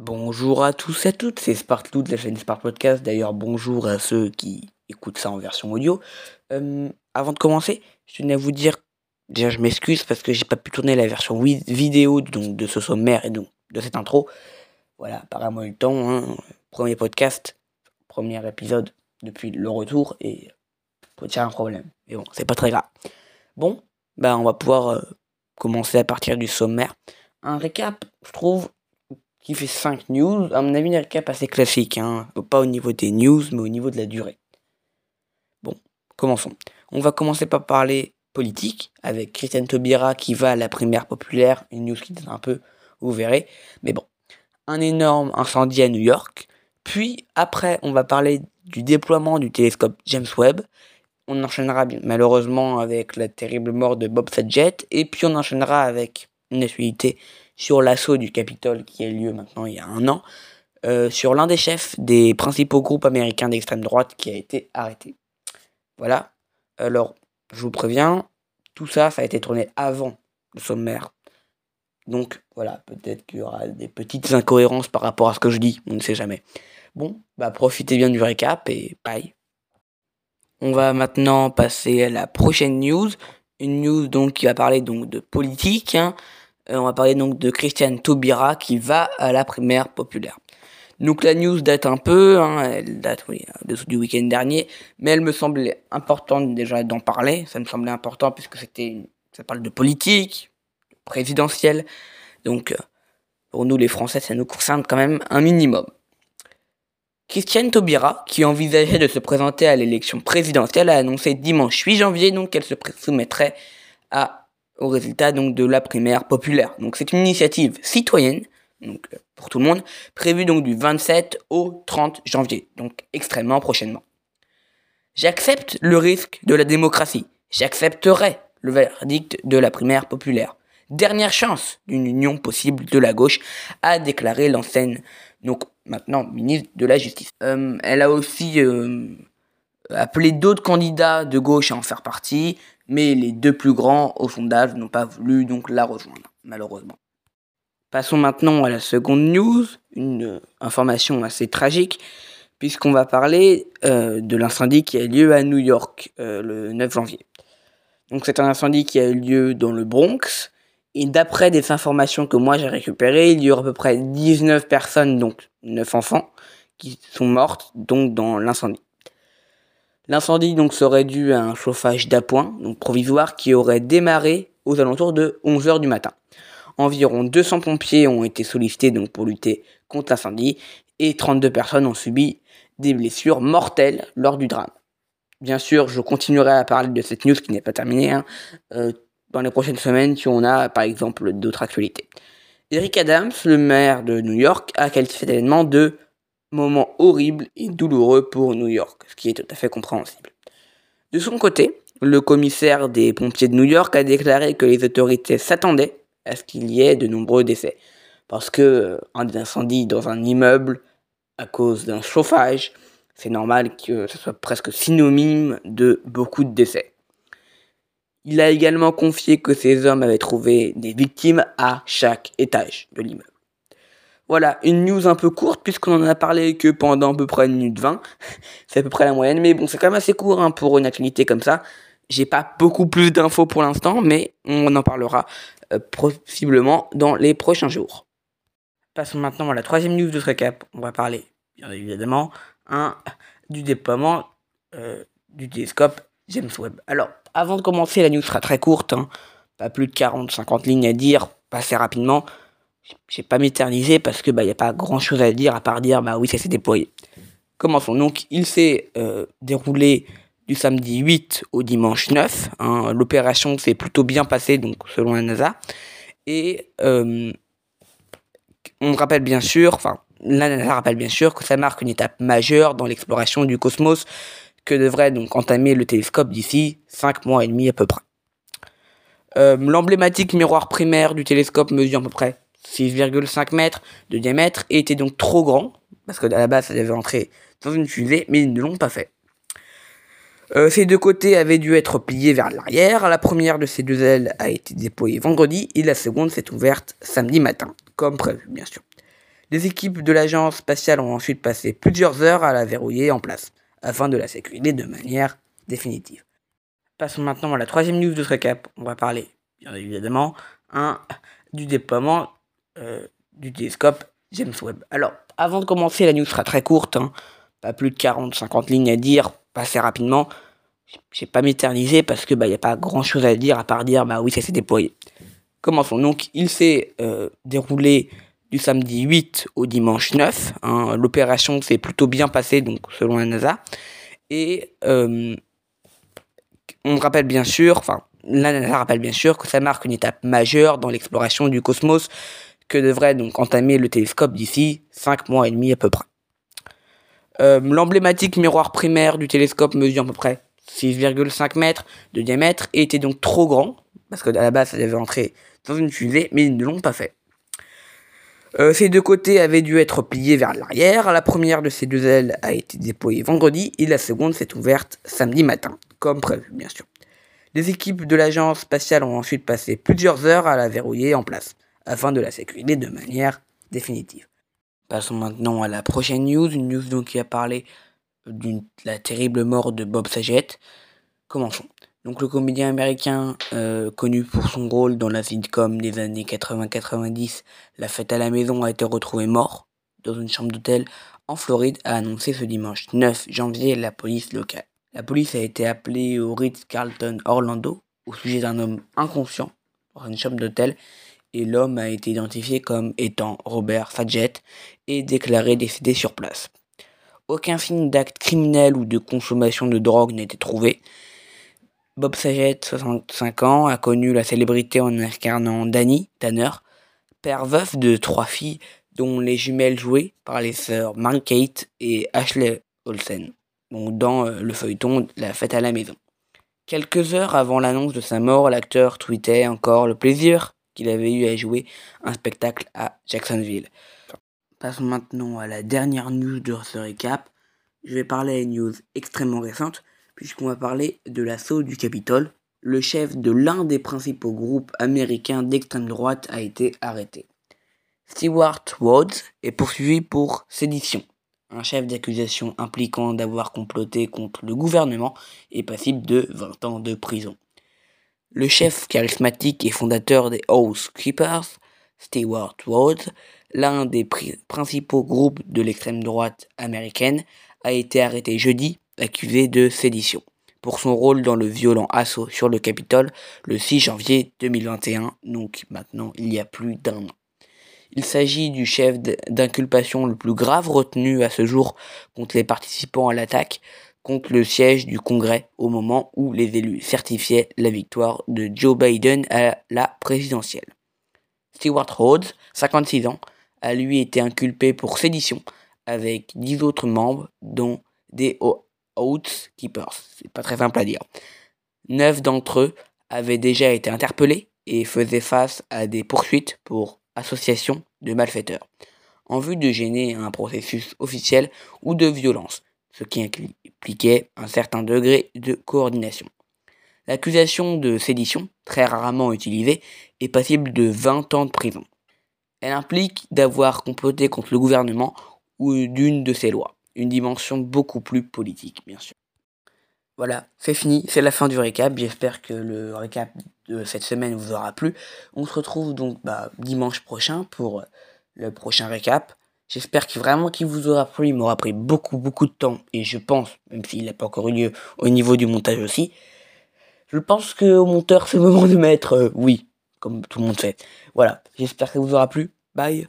Bonjour à tous et à toutes, c'est Sparkloot, la chaîne Spark Podcast. D'ailleurs, bonjour à ceux qui écoutent ça en version audio. Euh, avant de commencer, je tenais à vous dire, déjà je m'excuse parce que j'ai pas pu tourner la version vidéo donc, de ce sommaire et donc de cette intro. Voilà, apparemment le temps, hein. premier podcast, premier épisode depuis le retour et peut un problème. Mais bon, c'est pas très grave. Bon, bah on va pouvoir euh, commencer à partir du sommaire. Un récap, je trouve, qui fait 5 news. À mon avis, un récap assez classique. Hein. Pas au niveau des news, mais au niveau de la durée. Bon, commençons. On va commencer par parler politique avec Christiane Taubira qui va à la primaire populaire. Une news qui donne un peu, vous verrez. Mais bon, un énorme incendie à New York. Puis après, on va parler du déploiement du télescope James Webb. On enchaînera malheureusement avec la terrible mort de Bob Saget. Et puis on enchaînera avec une actualité sur l'assaut du Capitole qui a eu lieu maintenant il y a un an, euh, sur l'un des chefs des principaux groupes américains d'extrême droite qui a été arrêté. Voilà. Alors, je vous préviens, tout ça, ça a été tourné avant le sommaire. Donc voilà, peut-être qu'il y aura des petites incohérences par rapport à ce que je dis, on ne sait jamais. Bon, bah profitez bien du récap et bye. On va maintenant passer à la prochaine news, une news donc qui va parler donc de politique. Hein. Euh, on va parler donc de Christiane Taubira qui va à la primaire populaire. Donc la news date un peu, hein, elle date oui, du week-end dernier, mais elle me semblait importante déjà d'en parler. Ça me semblait important puisque c'était, ça parle de politique, présidentielle. Donc euh, pour nous les Français, ça nous concerne quand même un minimum. Christiane Taubira, qui envisageait de se présenter à l'élection présidentielle, a annoncé dimanche 8 janvier donc qu'elle se soumettrait à au résultat donc de la primaire populaire. Donc c'est une initiative citoyenne, donc euh, pour tout le monde, prévue donc du 27 au 30 janvier, donc extrêmement prochainement. J'accepte le risque de la démocratie. J'accepterai le verdict de la primaire populaire. Dernière chance d'une union possible de la gauche, a déclaré l'ancienne, donc maintenant ministre de la Justice. Euh, elle a aussi euh, appelé d'autres candidats de gauche à en faire partie, mais les deux plus grands au sondage n'ont pas voulu donc la rejoindre, malheureusement. Passons maintenant à la seconde news, une euh, information assez tragique, puisqu'on va parler euh, de l'incendie qui a eu lieu à New York euh, le 9 janvier. C'est un incendie qui a eu lieu dans le Bronx, et d'après des informations que moi j'ai récupérées, il y aura à peu près 19 personnes, donc 9 enfants, qui sont mortes dans l'incendie. L'incendie donc serait dû à un chauffage d'appoint, donc provisoire, qui aurait démarré aux alentours de 11h du matin. Environ 200 pompiers ont été sollicités donc pour lutter contre l'incendie et 32 personnes ont subi des blessures mortelles lors du drame. Bien sûr, je continuerai à parler de cette news qui n'est pas terminée hein, euh, dans les prochaines semaines si on a par exemple d'autres actualités. Eric Adams, le maire de New York, a qualifié cet événement de moment horrible et douloureux pour New York, ce qui est tout à fait compréhensible. De son côté, le commissaire des pompiers de New York a déclaré que les autorités s'attendaient à ce qu'il y ait de nombreux décès. Parce que euh, un incendie dans un immeuble à cause d'un chauffage, c'est normal que ce soit presque synonyme de beaucoup de décès. Il a également confié que ces hommes avaient trouvé des victimes à chaque étage de l'immeuble. Voilà, une news un peu courte puisqu'on en a parlé que pendant à peu près une minute 20. c'est à peu près la moyenne, mais bon, c'est quand même assez court hein, pour une actualité comme ça. J'ai pas beaucoup plus d'infos pour l'instant, mais on en parlera euh, possiblement dans les prochains jours. Passons maintenant à la troisième news de ce récap. On va parler, bien évidemment, hein, du déploiement euh, du télescope James Webb. Alors, avant de commencer, la news sera très courte, hein, pas plus de 40-50 lignes à dire, assez rapidement j'ai pas m'éterniser parce que bah y a pas grand chose à dire à part dire bah oui ça s'est déployé. Commençons donc il s'est euh, déroulé du samedi 8 au dimanche 9. Hein. L'opération s'est plutôt bien passée donc selon la NASA et euh, on rappelle bien sûr enfin la NASA rappelle bien sûr que ça marque une étape majeure dans l'exploration du cosmos que devrait donc entamer le télescope d'ici 5 mois et demi à peu près. Euh, l'emblématique miroir primaire du télescope mesure à peu près 6,5 mètres de diamètre et était donc trop grand, parce que à la base ça devait entrer dans une fusée, mais ils ne l'ont pas fait. Euh, ces deux côtés avaient dû être pliés vers l'arrière. La première de ces deux ailes a été déployée vendredi et la seconde s'est ouverte samedi matin, comme prévu bien sûr. Les équipes de l'agence spatiale ont ensuite passé plusieurs heures à la verrouiller en place, afin de la sécuriser de manière définitive. Passons maintenant à la troisième news de ce récap. On va parler, bien évidemment, un, du déploiement euh, du télescope James Webb. Alors, avant de commencer, la news sera très courte, hein. pas plus de 40-50 lignes à dire, passer rapidement. Je vais pas m'éterniser parce que bah y a pas grand chose à dire à part dire bah oui ça s'est déployé. Commençons donc, il s'est euh, déroulé du samedi 8 au dimanche 9. Hein. L'opération s'est plutôt bien passée donc selon la NASA et euh, on rappelle bien sûr, enfin la NASA rappelle bien sûr que ça marque une étape majeure dans l'exploration du cosmos que devrait donc entamer le télescope d'ici 5 mois et demi à peu près. Euh, l'emblématique miroir primaire du télescope mesure à peu près 6,5 mètres de diamètre et était donc trop grand, parce que à la base ça devait entrer dans une fusée, mais ils ne l'ont pas fait. Euh, ces deux côtés avaient dû être pliés vers l'arrière. La première de ces deux ailes a été déployée vendredi et la seconde s'est ouverte samedi matin, comme prévu bien sûr. Les équipes de l'agence spatiale ont ensuite passé plusieurs heures à la verrouiller en place afin de la sécuriser de manière définitive. Passons maintenant à la prochaine news, une news donc qui a parlé de la terrible mort de Bob Saget. Commençons. Donc le comédien américain euh, connu pour son rôle dans la sitcom des années 80-90, La fête à la maison a été retrouvé mort dans une chambre d'hôtel en Floride, a annoncé ce dimanche 9 janvier la police locale. La police a été appelée au Ritz-Carlton Orlando au sujet d'un homme inconscient dans une chambre d'hôtel et l'homme a été identifié comme étant Robert Fadjet et déclaré décédé sur place. Aucun signe d'acte criminel ou de consommation de drogue n'a été trouvé. Bob Saget, 65 ans, a connu la célébrité en incarnant Danny Tanner, père veuf de trois filles dont les jumelles jouées par les sœurs Mary-Kate et Ashley Olsen, dans euh, le feuilleton La fête à la maison. Quelques heures avant l'annonce de sa mort, l'acteur tweetait encore le plaisir qu'il avait eu à jouer un spectacle à Jacksonville. Passons maintenant à la dernière news de ce récap. Je vais parler à une news extrêmement récente, puisqu'on va parler de l'assaut du Capitole. Le chef de l'un des principaux groupes américains d'extrême droite a été arrêté. Stewart Rhodes est poursuivi pour sédition. Un chef d'accusation impliquant d'avoir comploté contre le gouvernement est passible de 20 ans de prison. Le chef charismatique et fondateur des Keepers, Stewart Rhodes, l'un des principaux groupes de l'extrême droite américaine, a été arrêté jeudi, accusé de sédition, pour son rôle dans le violent assaut sur le Capitole le 6 janvier 2021, donc maintenant il y a plus d'un an. Il s'agit du chef d'inculpation le plus grave retenu à ce jour contre les participants à l'attaque, contre le siège du Congrès au moment où les élus certifiaient la victoire de Joe Biden à la présidentielle. Stewart Rhodes, 56 ans, a lui été inculpé pour sédition avec 10 autres membres, dont des Oath Keepers. C'est pas très simple à dire. Neuf d'entre eux avaient déjà été interpellés et faisaient face à des poursuites pour association de malfaiteurs, en vue de gêner un processus officiel ou de violence, ce qui impliquait un certain degré de coordination. L'accusation de sédition, très rarement utilisée, est passible de 20 ans de prison. Elle implique d'avoir comploté contre le gouvernement ou d'une de ses lois, une dimension beaucoup plus politique, bien sûr. Voilà, c'est fini, c'est la fin du récap. J'espère que le récap de cette semaine vous aura plu. On se retrouve donc bah, dimanche prochain pour le prochain récap. J'espère qu'il vraiment qu'il vous aura plu. Il m'aura pris beaucoup beaucoup de temps et je pense, même s'il n'a pas encore eu lieu au niveau du montage aussi, je pense que au monteur c'est le moment de mettre euh, oui, comme tout le monde fait. Voilà, j'espère que vous aura plu. Bye.